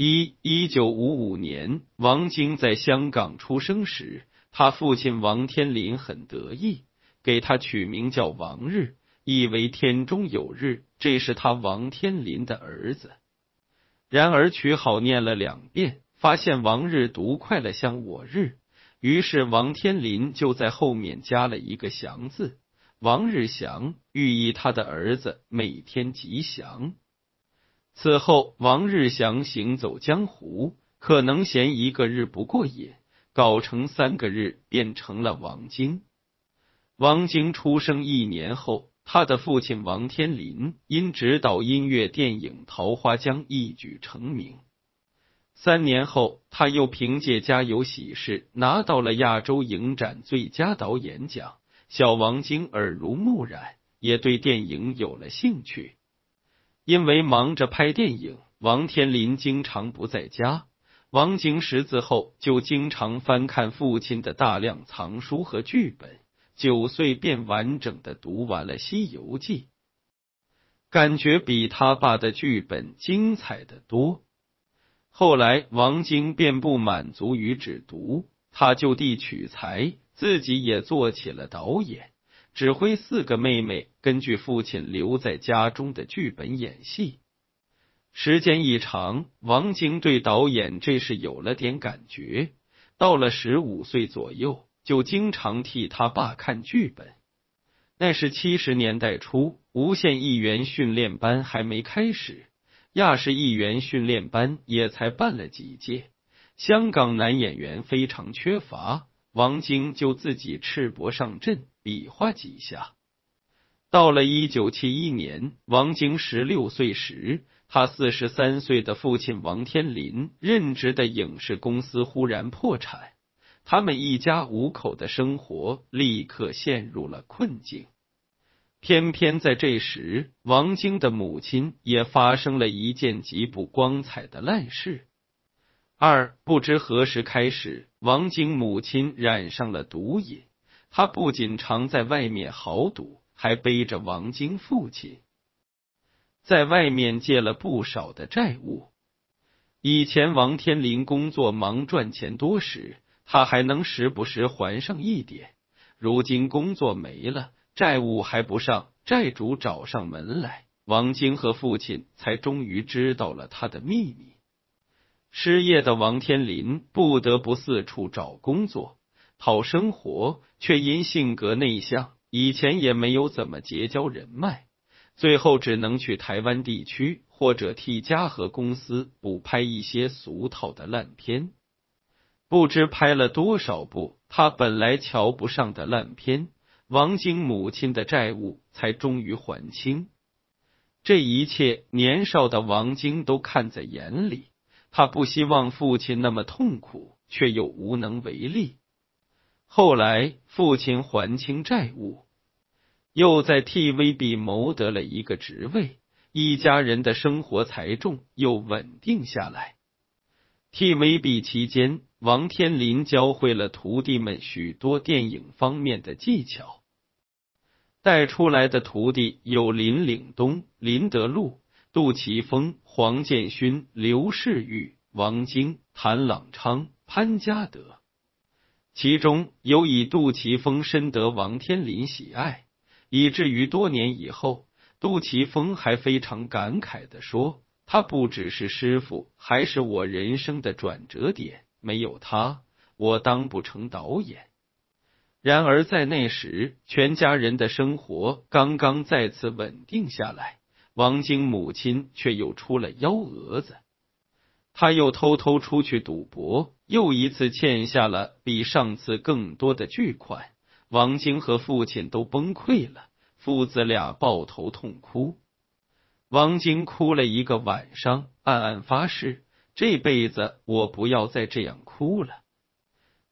一一九五五年，王晶在香港出生时，他父亲王天林很得意，给他取名叫王日，意为天中有日。这是他王天林的儿子。然而取好念了两遍，发现王日读快了像我日，于是王天林就在后面加了一个祥字，王日祥，寓意他的儿子每天吉祥。此后，王日祥行走江湖，可能嫌一个日不过瘾，搞成三个日，变成了王晶。王晶出生一年后，他的父亲王天林因执导音乐电影《桃花江》一举成名。三年后，他又凭借《家有喜事》拿到了亚洲影展最佳导演奖。小王晶耳濡目染，也对电影有了兴趣。因为忙着拍电影，王天林经常不在家。王晶识字后，就经常翻看父亲的大量藏书和剧本。九岁便完整的读完了《西游记》，感觉比他爸的剧本精彩的多。后来，王晶便不满足于只读，他就地取材，自己也做起了导演。指挥四个妹妹根据父亲留在家中的剧本演戏，时间一长，王晶对导演这是有了点感觉。到了十五岁左右，就经常替他爸看剧本。那是七十年代初，无线艺员训练班还没开始，亚视艺员训练班也才办了几届，香港男演员非常缺乏。王晶就自己赤膊上阵，比划几下。到了一九七一年，王晶十六岁时，他四十三岁的父亲王天林任职的影视公司忽然破产，他们一家五口的生活立刻陷入了困境。偏偏在这时，王晶的母亲也发生了一件极不光彩的烂事。二不知何时开始，王晶母亲染上了毒瘾。他不仅常在外面豪赌，还背着王晶父亲在外面借了不少的债务。以前王天林工作忙赚钱多时，他还能时不时还上一点。如今工作没了，债务还不上，债主找上门来，王晶和父亲才终于知道了他的秘密。失业的王天林不得不四处找工作讨生活，却因性格内向，以前也没有怎么结交人脉，最后只能去台湾地区或者替嘉禾公司补拍一些俗套的烂片。不知拍了多少部他本来瞧不上的烂片，王晶母亲的债务才终于还清。这一切，年少的王晶都看在眼里。他不希望父亲那么痛苦，却又无能为力。后来，父亲还清债务，又在 TVB 谋得了一个职位，一家人的生活才重又稳定下来。TVB 期间，王天林教会了徒弟们许多电影方面的技巧，带出来的徒弟有林岭东、林德禄。杜琪峰、黄建勋、刘世玉、王晶、谭朗昌、潘家德，其中有以杜琪峰深得王天林喜爱，以至于多年以后，杜琪峰还非常感慨的说：“他不只是师傅，还是我人生的转折点。没有他，我当不成导演。”然而在那时，全家人的生活刚刚再次稳定下来。王晶母亲却又出了幺蛾子，他又偷偷出去赌博，又一次欠下了比上次更多的巨款。王晶和父亲都崩溃了，父子俩抱头痛哭。王晶哭了一个晚上，暗暗发誓这辈子我不要再这样哭了。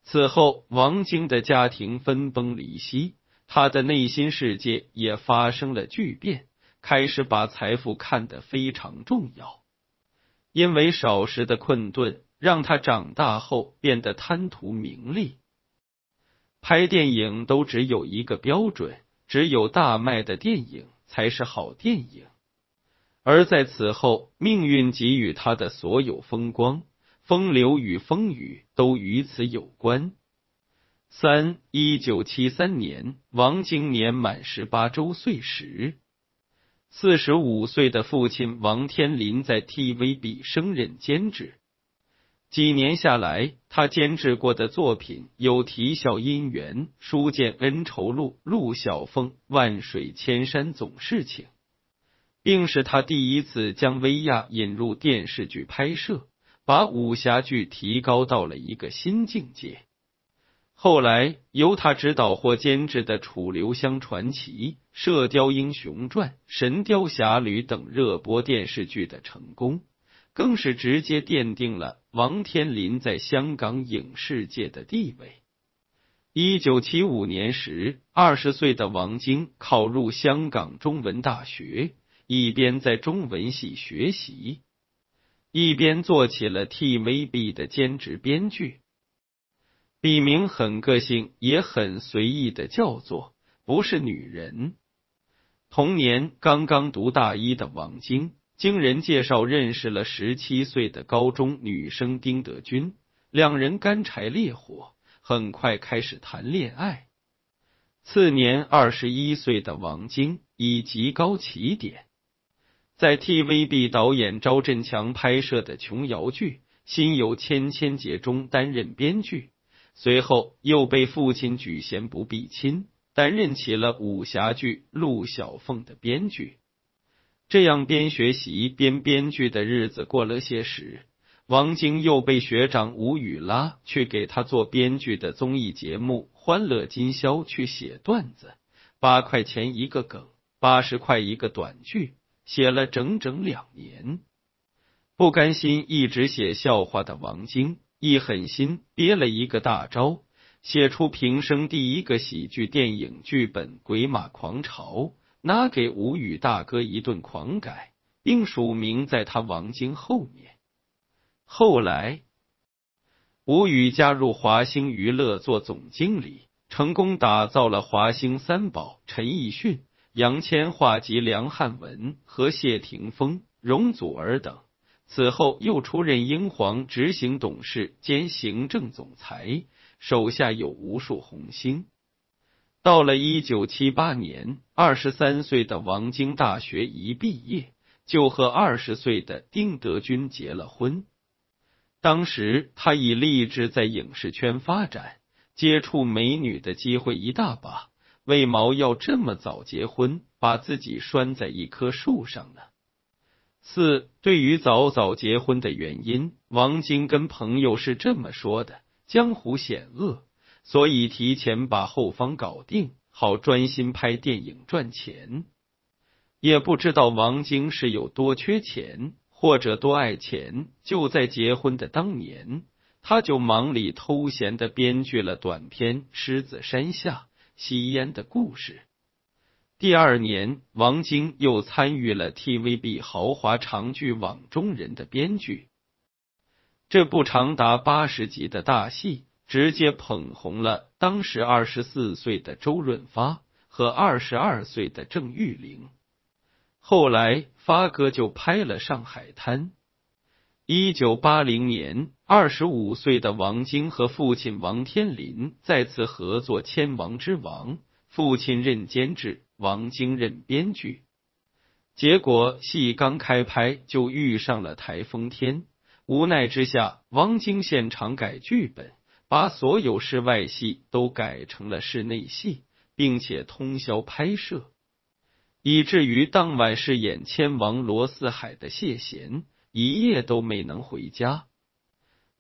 此后，王晶的家庭分崩离析，他的内心世界也发生了巨变。开始把财富看得非常重要，因为少时的困顿让他长大后变得贪图名利。拍电影都只有一个标准，只有大卖的电影才是好电影。而在此后，命运给予他的所有风光、风流与风雨，都与此有关。三一九七三年，王晶年满十八周岁时，四十五岁的父亲王天林在 TVB 升任监制。几年下来，他监制过的作品有《啼笑姻缘》《书剑恩仇录》《陆小凤》《万水千山总是情》，并是他第一次将薇娅引入电视剧拍摄，把武侠剧提高到了一个新境界。后来由他执导或监制的《楚留香传奇》《射雕英雄传》《神雕侠侣》等热播电视剧的成功。更是直接奠定了王天林在香港影视界的地位。一九七五年时，二十岁的王晶考入香港中文大学，一边在中文系学习，一边做起了 TVB 的兼职编剧。笔名很个性，也很随意的叫做“不是女人”。同年，刚刚读大一的王晶。经人介绍认识了十七岁的高中女生丁德军，两人干柴烈火，很快开始谈恋爱。次年，二十一岁的王晶以极高起点，在 TVB 导演赵振强拍摄的琼瑶剧《心有千千结》中担任编剧，随后又被父亲举贤不避亲，担任起了武侠剧《陆小凤》的编剧。这样边学习边编剧的日子过了些时，王晶又被学长吴宇拉去给他做编剧的综艺节目《欢乐今宵》去写段子，八块钱一个梗，八十块一个短剧，写了整整两年。不甘心一直写笑话的王晶，一狠心憋了一个大招，写出平生第一个喜剧电影剧本《鬼马狂潮》。拿给吴宇大哥一顿狂改，并署名在他王晶后面。后来，吴宇加入华星娱乐做总经理，成功打造了华星三宝：陈奕迅、杨千嬅及梁汉文和谢霆锋、容祖儿等。此后又出任英皇执行董事兼行政总裁，手下有无数红星。到了一九七八年，二十三岁的王晶大学一毕业，就和二十岁的丁德军结了婚。当时他已立志在影视圈发展，接触美女的机会一大把，为毛要这么早结婚，把自己拴在一棵树上呢？四，对于早早结婚的原因，王晶跟朋友是这么说的：江湖险恶。所以提前把后方搞定，好专心拍电影赚钱。也不知道王晶是有多缺钱，或者多爱钱。就在结婚的当年，他就忙里偷闲的编剧了短片《狮子山下》吸烟的故事。第二年，王晶又参与了 TVB 豪华长剧《网中人》的编剧，这部长达八十集的大戏。直接捧红了当时二十四岁的周润发和二十二岁的郑裕玲。后来发哥就拍了《上海滩》。一九八零年，二十五岁的王晶和父亲王天林再次合作《千王之王》，父亲任监制，王晶任编剧。结果戏刚开拍就遇上了台风天，无奈之下，王晶现场改剧本。把所有室外戏都改成了室内戏，并且通宵拍摄，以至于当晚饰演千王罗四海的谢贤一夜都没能回家。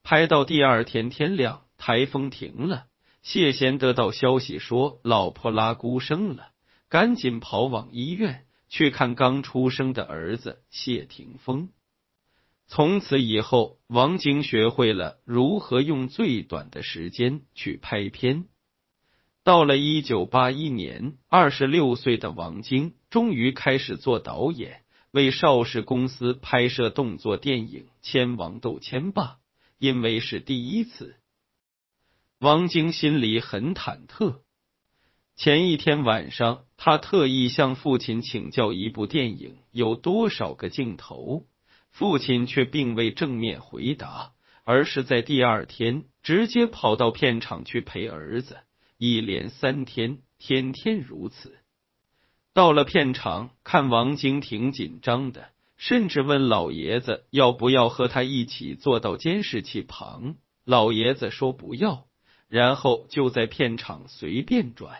拍到第二天天亮，台风停了，谢贤得到消息说老婆拉孤生了，赶紧跑往医院去看刚出生的儿子谢霆锋。从此以后，王晶学会了如何用最短的时间去拍片。到了一九八一年，二十六岁的王晶终于开始做导演，为邵氏公司拍摄动作电影《千王斗千霸》。因为是第一次，王晶心里很忐忑。前一天晚上，他特意向父亲请教一部电影有多少个镜头，父亲却并未正面回答，而是在第二天直接跑到片场去陪儿子，一连三天，天天如此。到了片场，看王晶挺紧张的，甚至问老爷子要不要和他一起坐到监视器旁。老爷子说不要，然后就在片场随便转。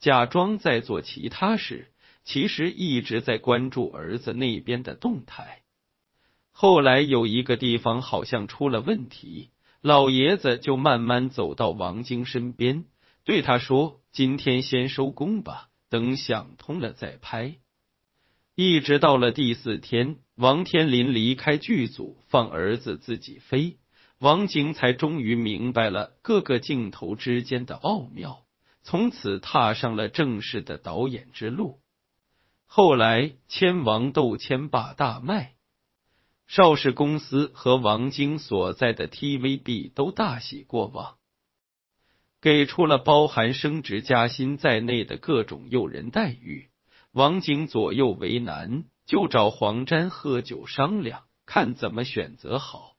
假装在做其他事，其实一直在关注儿子那边的动态。后来有一个地方好像出了问题，老爷子就慢慢走到王晶身边，对他说：“今天先收工吧，等想通了再拍。”一直到了第四天，王天林离开剧组，放儿子自己飞，王晶才终于明白了各个镜头之间的奥妙。从此踏上了正式的导演之路。后来，千王斗千霸大卖，邵氏公司和王晶所在的 TVB 都大喜过望，给出了包含升职加薪在内的各种诱人待遇。王晶左右为难，就找黄沾喝酒商量，看怎么选择好。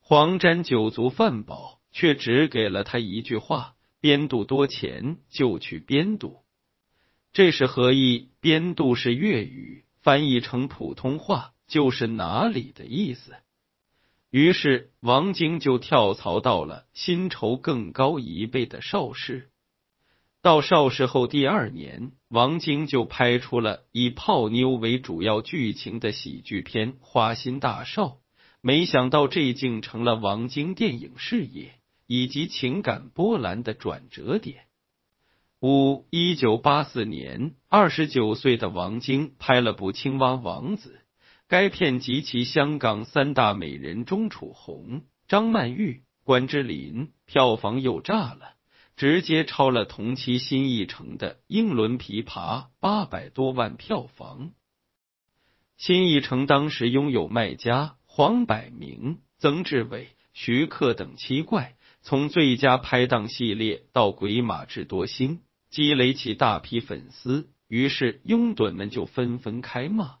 黄沾酒足饭饱，却只给了他一句话。边度多钱就去边度，这是何意？边度是粤语，翻译成普通话就是哪里的意思。于是王晶就跳槽到了薪酬更高一倍的邵氏。到邵氏后第二年，王晶就拍出了以泡妞为主要剧情的喜剧片《花心大少》，没想到这竟成了王晶电影事业。以及情感波澜的转折点。五一九八四年，二十九岁的王晶拍了部《青蛙王子》，该片集其香港三大美人钟楚红、张曼玉、关之琳，票房又炸了，直接超了同期新艺城的《英伦琵琶》八百多万票房。新艺城当时拥有麦家、黄百鸣、曾志伟、徐克等七怪。从最佳拍档系列到鬼马智多星，积累起大批粉丝，于是拥趸们就纷纷开骂：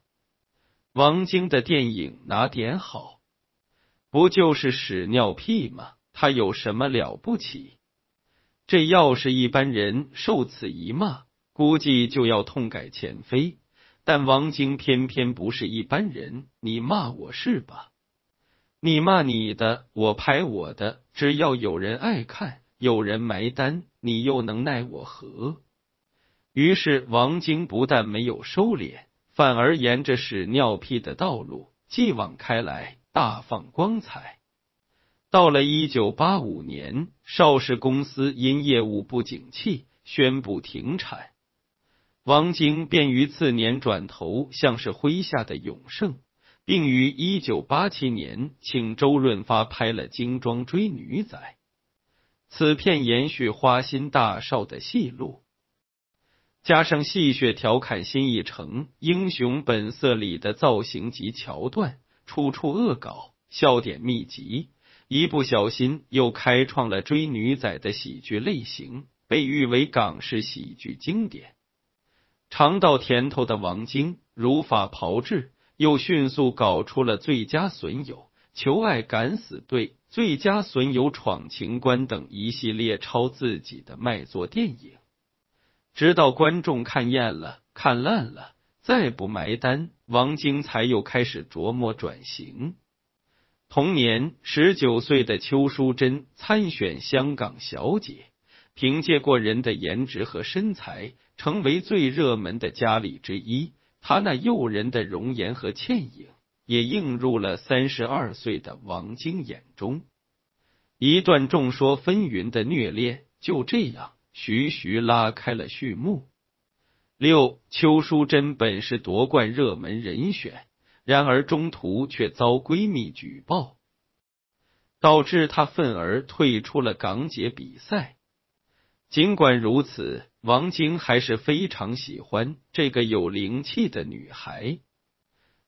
王晶的电影哪点好？不就是屎尿屁吗？他有什么了不起？这要是一般人受此一骂，估计就要痛改前非。但王晶偏偏不是一般人，你骂我是吧？你骂你的，我拍我的，只要有人爱看，有人埋单，你又能奈我何？于是王晶不但没有收敛，反而沿着屎尿屁的道路继往开来，大放光彩。到了一九八五年，邵氏公司因业务不景气，宣布停产，王晶便于次年转投像是麾下的永盛。并于一九八七年请周润发拍了《精装追女仔》，此片延续《花心大少》的戏路，加上戏谑调侃新艺城《英雄本色》里的造型及桥段，处处恶搞，笑点密集，一不小心又开创了追女仔的喜剧类型，被誉为港式喜剧经典。尝到甜头的王晶如法炮制。又迅速搞出了最佳损友、求爱敢死队、最佳损友闯情关等一系列抄自己的卖座电影，直到观众看厌了、看烂了，再不埋单，王晶才又开始琢磨转型。同年，十九岁的邱淑贞参选香港小姐，凭借过人的颜值和身材，成为最热门的佳丽之一。她那诱人的容颜和倩影，也映入了三十二岁的王晶眼中。一段众说纷纭的虐恋，就这样徐徐拉开了序幕。六，邱淑贞本是夺冠热门人选，然而中途却遭闺蜜举报，导致她愤而退出了港姐比赛。尽管如此。王晶还是非常喜欢这个有灵气的女孩，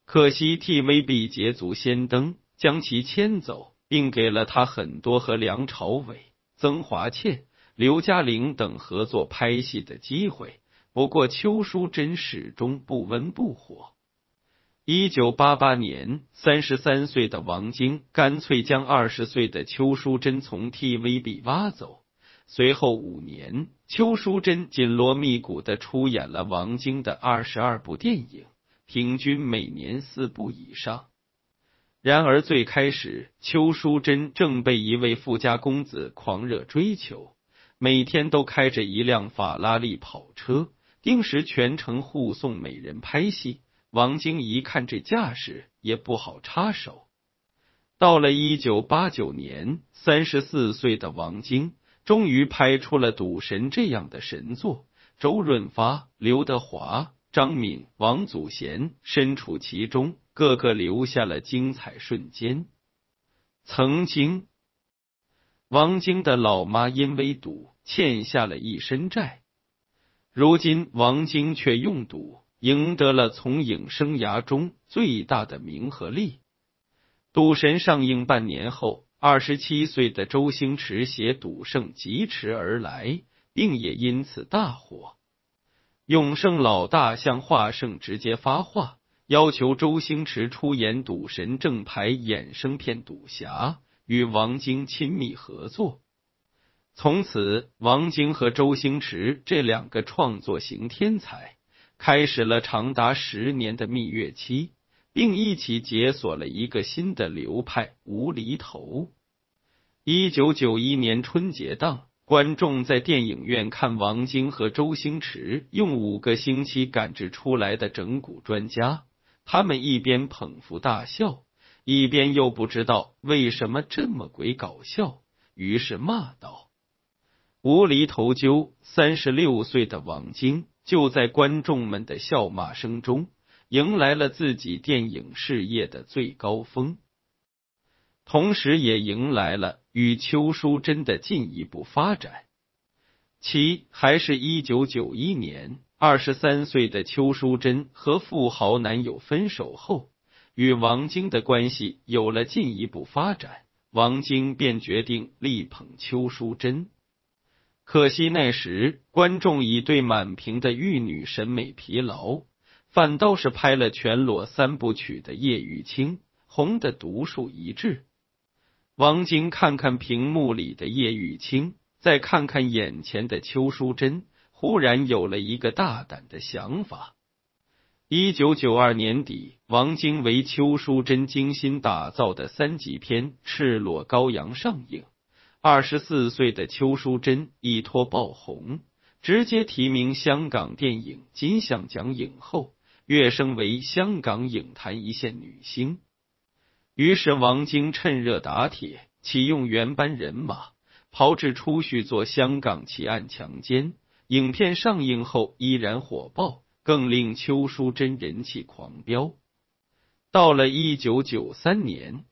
可惜 TVB 捷足先登，将其牵走，并给了她很多和梁朝伟、曾华倩、刘嘉玲等合作拍戏的机会。不过邱淑贞始终不温不火。一九八八年，三十三岁的王晶干脆将二十岁的邱淑贞从 TVB 挖走。随后五年，邱淑贞紧锣密鼓的出演了王晶的二十二部电影，平均每年四部以上。然而最开始，邱淑贞正被一位富家公子狂热追求，每天都开着一辆法拉利跑车，定时全程护送美人拍戏。王晶一看这架势，也不好插手。到了一九八九年，三十四岁的王晶终于拍出了《赌神》这样的神作，周润发、刘德华、张敏、王祖贤身处其中，个个留下了精彩瞬间。曾经，王晶的老妈因为赌欠下了一身债，如今王晶却用赌。赢得了从影生涯中最大的名和利。《赌神》上映半年后，二十七岁的周星驰携《赌圣》疾驰而来，并也因此大火。永盛老大向华盛直接发话，要求周星驰出演《赌神》正牌衍生片《赌侠》，与王晶亲密合作。从此，王晶和周星驰这两个创作型天才。开始了长达十年的蜜月期，并一起解锁了一个新的流派——无厘头。一九九一年春节档，观众在电影院看王晶和周星驰用五个星期赶制出来的整蛊专家，他们一边捧腹大笑，一边又不知道为什么这么鬼搞笑，于是骂道：“无厘头！”就三十六岁的王晶。就在观众们的笑骂声中，迎来了自己电影事业的最高峰，同时也迎来了与邱淑贞的进一步发展。其还是一九九一年，二十三岁的邱淑贞和富豪男友分手后，与王晶的关系有了进一步发展，王晶便决定力捧邱淑贞。可惜那时观众已对满屏的玉女审美疲劳，反倒是拍了全裸三部曲的叶玉卿红的独树一帜。王晶看看屏幕里的叶玉卿，再看看眼前的邱淑贞，忽然有了一个大胆的想法。一九九二年底，王晶为邱淑贞精心打造的三级片《赤裸羔羊》上映。二十四岁的邱淑贞一脱爆红，直接提名香港电影金像奖影后，跃升为香港影坛一线女星。于是王晶趁热打铁，启用原班人马，炮制出续作《香港奇案强奸》。影片上映后依然火爆，更令邱淑贞人气狂飙。到了一九九三年。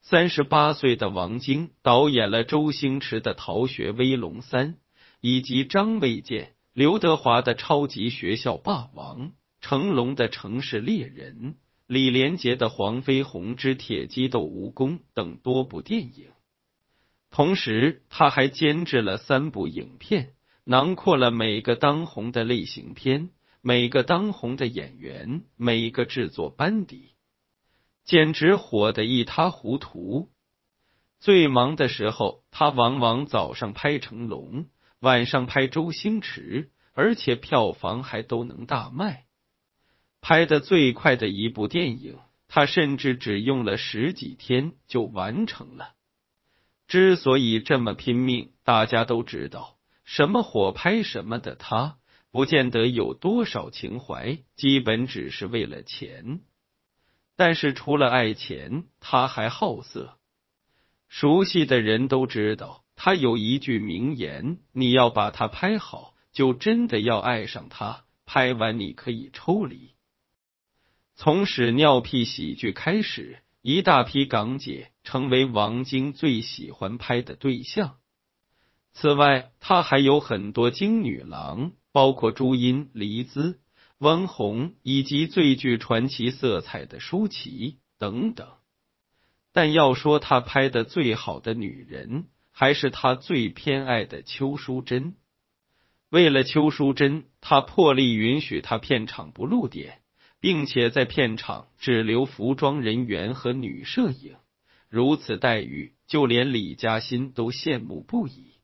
三十八岁的王晶导演了周星驰的《逃学威龙三》，以及张卫健、刘德华的《超级学校霸王》、成龙的《城市猎人》、李连杰的《黄飞鸿之铁鸡斗蜈蚣》等多部电影。同时，他还监制了三部影片，囊括了每个当红的类型片、每个当红的演员、每一个制作班底。简直火得一塌糊涂。最忙的时候，他往往早上拍成龙，晚上拍周星驰，而且票房还都能大卖。拍的最快的一部电影，他甚至只用了十几天就完成了。之所以这么拼命，大家都知道，什么火拍什么的，他不见得有多少情怀，基本只是为了钱。但是除了爱钱，他还好色。熟悉的人都知道，他有一句名言：“你要把他拍好，就真的要爱上他。拍完你可以抽离。”从屎尿屁喜剧开始，一大批港姐成为王晶最喜欢拍的对象。此外，他还有很多金女郎，包括朱茵、黎姿。温红以及最具传奇色彩的舒淇等等，但要说他拍的最好的女人，还是他最偏爱的邱淑贞。为了邱淑贞，他破例允许他片场不露点，并且在片场只留服装人员和女摄影。如此待遇，就连李嘉欣都羡慕不已。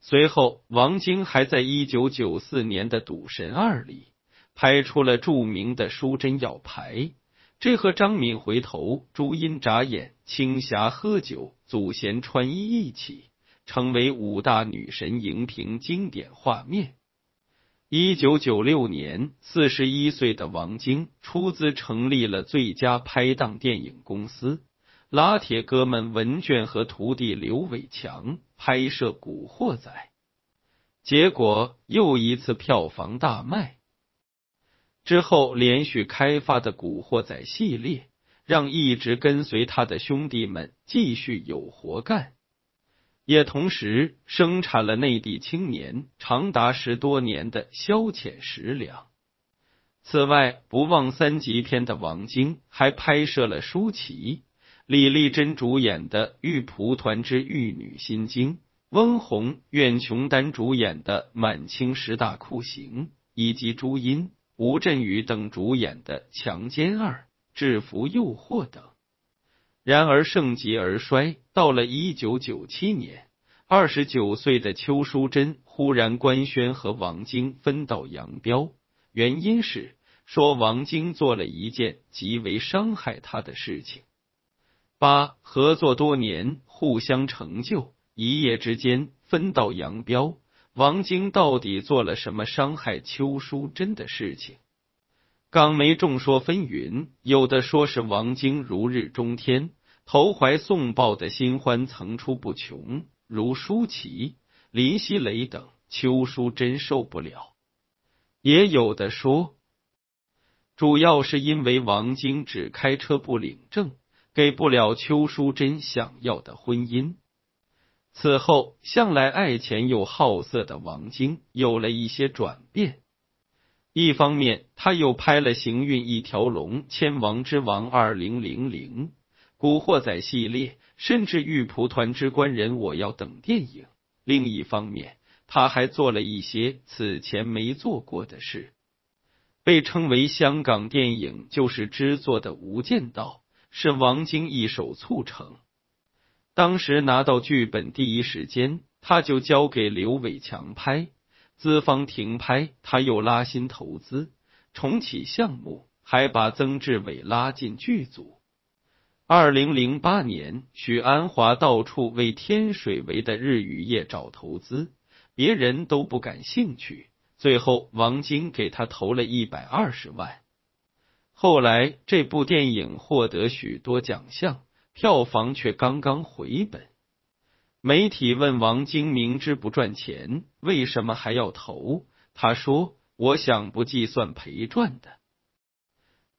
随后，王晶还在一九九四年的《赌神二》里拍出了著名的淑珍要牌，这和张敏回头、朱茵眨眼、青霞喝酒、祖贤穿衣一起，成为五大女神荧屏经典画面。一九九六年，四十一岁的王晶出资成立了最佳拍档电影公司。拉铁哥们文卷和徒弟刘伟强拍摄《古惑仔》，结果又一次票房大卖。之后连续开发的《古惑仔》系列，让一直跟随他的兄弟们继续有活干，也同时生产了内地青年长达十多年的消遣食粮。此外，不忘三级片的王晶还拍摄了舒淇。李丽珍主演的《玉蒲团之玉女心经》，温虹、苑琼丹主演的《满清十大酷刑》，以及朱茵、吴镇宇等主演的《强奸二》《制服诱惑》等。然而盛极而衰，到了一九九七年，二十九岁的邱淑贞忽然官宣和王晶分道扬镳，原因是说王晶做了一件极为伤害他的事情。八合作多年，互相成就，一夜之间分道扬镳。王晶到底做了什么伤害邱淑贞的事情？港媒众说纷纭，有的说是王晶如日中天，投怀送抱的新欢层出不穷，如舒淇、林熙蕾等，邱淑贞受不了；也有的说，主要是因为王晶只开车不领证。给不了邱淑贞想要的婚姻。此后，向来爱钱又好色的王晶有了一些转变。一方面，他又拍了《行运一条龙》《千王之王二零零零》《古惑仔》系列，甚至《玉蒲团之官人我要》等电影。另一方面，他还做了一些此前没做过的事，被称为香港电影救世之作的《无间道》。是王晶一手促成。当时拿到剧本第一时间，他就交给刘伟强拍，资方停拍，他又拉新投资，重启项目，还把曾志伟拉进剧组。二零零八年，许鞍华到处为天水围的日与夜找投资，别人都不感兴趣，最后王晶给他投了一百二十万。后来这部电影获得许多奖项，票房却刚刚回本。媒体问王晶明知不赚钱，为什么还要投？他说：“我想不计算赔赚的，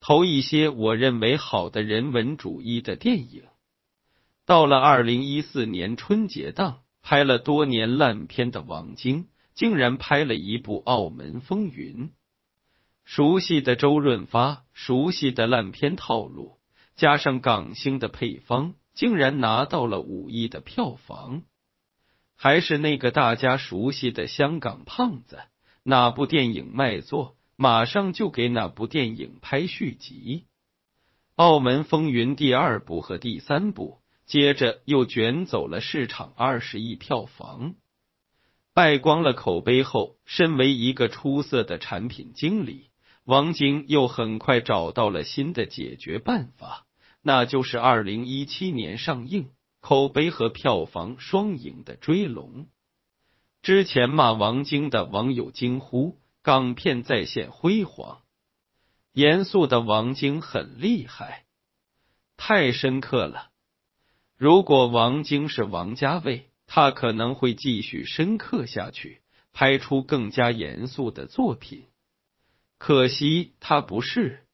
投一些我认为好的人文主义的电影。”到了二零一四年春节档，拍了多年烂片的王晶，竟然拍了一部《澳门风云》。熟悉的周润发，熟悉的烂片套路，加上港星的配方，竟然拿到了五亿的票房。还是那个大家熟悉的香港胖子，哪部电影卖座，马上就给哪部电影拍续集。《澳门风云》第二部和第三部，接着又卷走了市场二十亿票房，败光了口碑后，身为一个出色的产品经理。王晶又很快找到了新的解决办法，那就是二零一七年上映、口碑和票房双赢的《追龙》。之前骂王晶的网友惊呼：“港片再现辉煌。”严肃的王晶很厉害，太深刻了。如果王晶是王家卫，他可能会继续深刻下去，拍出更加严肃的作品。可惜他不是，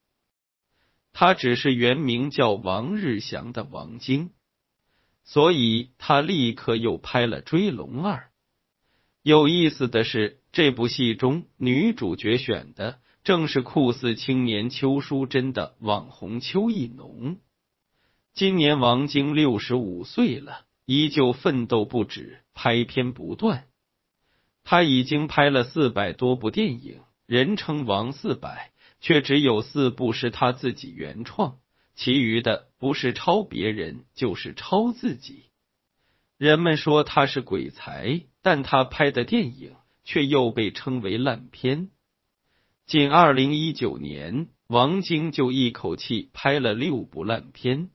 他只是原名叫王日祥的王晶，所以他立刻又拍了《追龙二》。有意思的是，这部戏中女主角选的正是酷似青年邱淑贞的网红邱意浓。今年王晶六十五岁了，依旧奋斗不止，拍片不断。他已经拍了四百多部电影，人称“王四百”，却只有四部是他自己原创，其余的不是抄别人，就是抄自己。人们说他是鬼才，但他拍的电影却又被称为烂片。仅二零一九年，王晶就一口气拍了六部烂片，《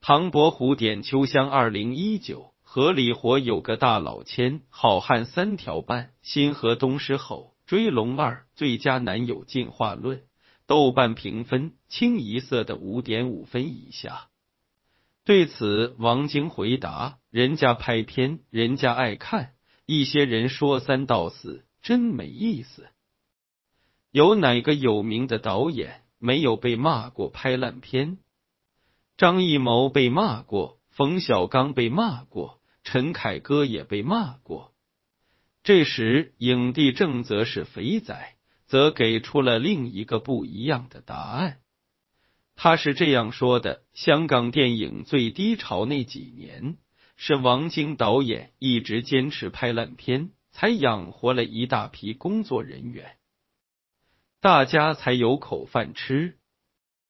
唐伯虎点秋香》二零一九。河里活有个大老千，好汉三条半，新河东狮吼，追龙二最佳男友进化论，豆瓣评分清一色的五点五分以下。对此，王晶回答：“人家拍片，人家爱看，一些人说三道四，真没意思。有哪个有名的导演没有被骂过拍烂片？张艺谋被骂过。”冯小刚被骂过，陈凯歌也被骂过。这时，影帝郑则是肥仔，则给出了另一个不一样的答案。他是这样说的：香港电影最低潮那几年，是王晶导演一直坚持拍烂片，才养活了一大批工作人员，大家才有口饭吃。